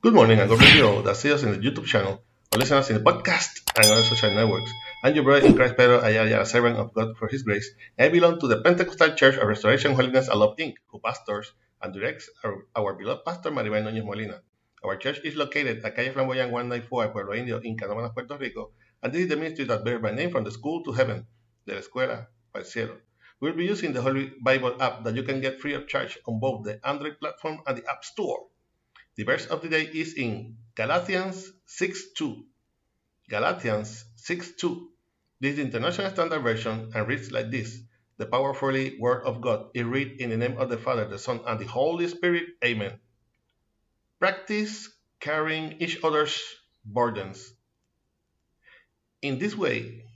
Good morning and God bless you all that see us in the YouTube channel or listen us in the podcast and other social networks. I'm your brother in Christ Pedro Ayala, a servant of God for His grace. I belong to the Pentecostal Church of Restoration, Holiness, and Love Inc., who pastors and directs our, our beloved pastor Maribel Núñez Molina. Our church is located at Calle Flamboyant 194, Pueblo Indio, in Canóvanas, Puerto Rico, and this is the ministry that bears my name from the school to heaven, de la escuela al cielo. We'll be using the Holy Bible app that you can get free of charge on both the Android platform and the App Store. The verse of the day is in Galatians 6:2. Galatians 6:2. This is the International Standard Version and reads like this: The powerfully Word of God is read in the name of the Father, the Son, and the Holy Spirit. Amen. Practice carrying each other's burdens. In this way,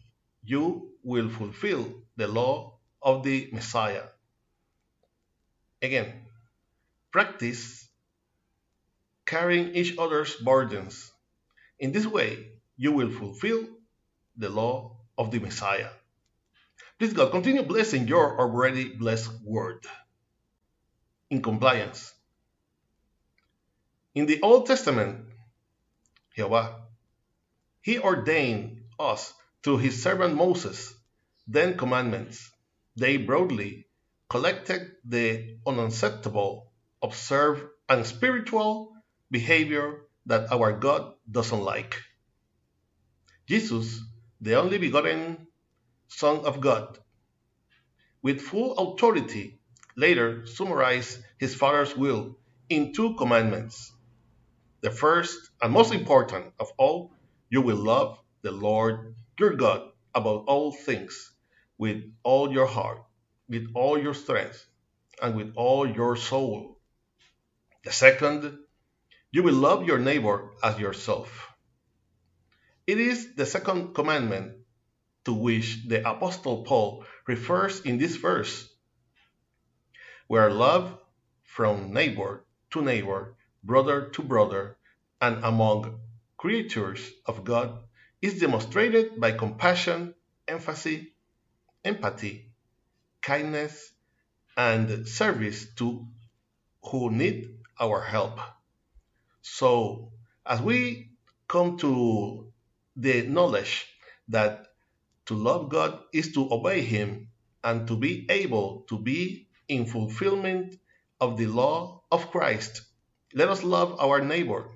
you will fulfill the law of the Messiah. Again, practice carrying each other's burdens. In this way, you will fulfill the law of the Messiah. Please, God, continue blessing your already blessed word in compliance. In the Old Testament, Jehovah, He ordained us through His servant Moses, then commandments. They broadly collected the unacceptable, observed, and spiritual behavior that our God doesn't like. Jesus, the only begotten Son of God, with full authority, later summarized his Father's will in two commandments. The first and most important of all, you will love the Lord your God above all things, with all your heart, with all your strength, and with all your soul. The second, you will love your neighbor as yourself. It is the second commandment to which the Apostle Paul refers in this verse, where love from neighbor to neighbor, brother to brother, and among creatures of God is demonstrated by compassion, empathy, empathy, kindness, and service to who need our help. So, as we come to the knowledge that to love God is to obey Him and to be able to be in fulfillment of the law of Christ, let us love our neighbor,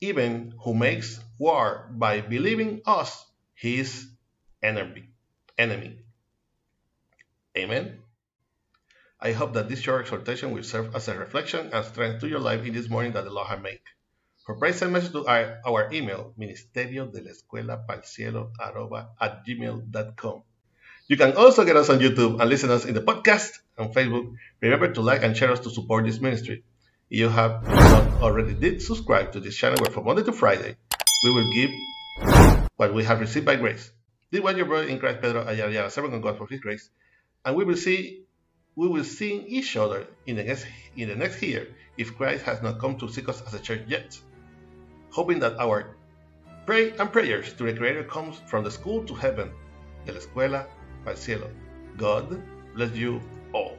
even who makes war by believing us his enemy. Amen. I hope that this short exhortation will serve as a reflection and strength to your life in this morning that the Lord has made. For praise and message to our, our email, ministerio de la escuela at gmail.com. You can also get us on YouTube and listen us in the podcast and Facebook. Remember to like and share us to support this ministry. If you have not already did subscribe to this channel where from Monday to Friday we will give what we have received by grace. This was your brother in Christ Pedro Ayala, servant of God for his grace. And we will see we will see each other in the next in the next year if Christ has not come to seek us as a church yet. Hoping that our pray and prayers to the Creator comes from the school to heaven, de la escuela al cielo. God bless you all.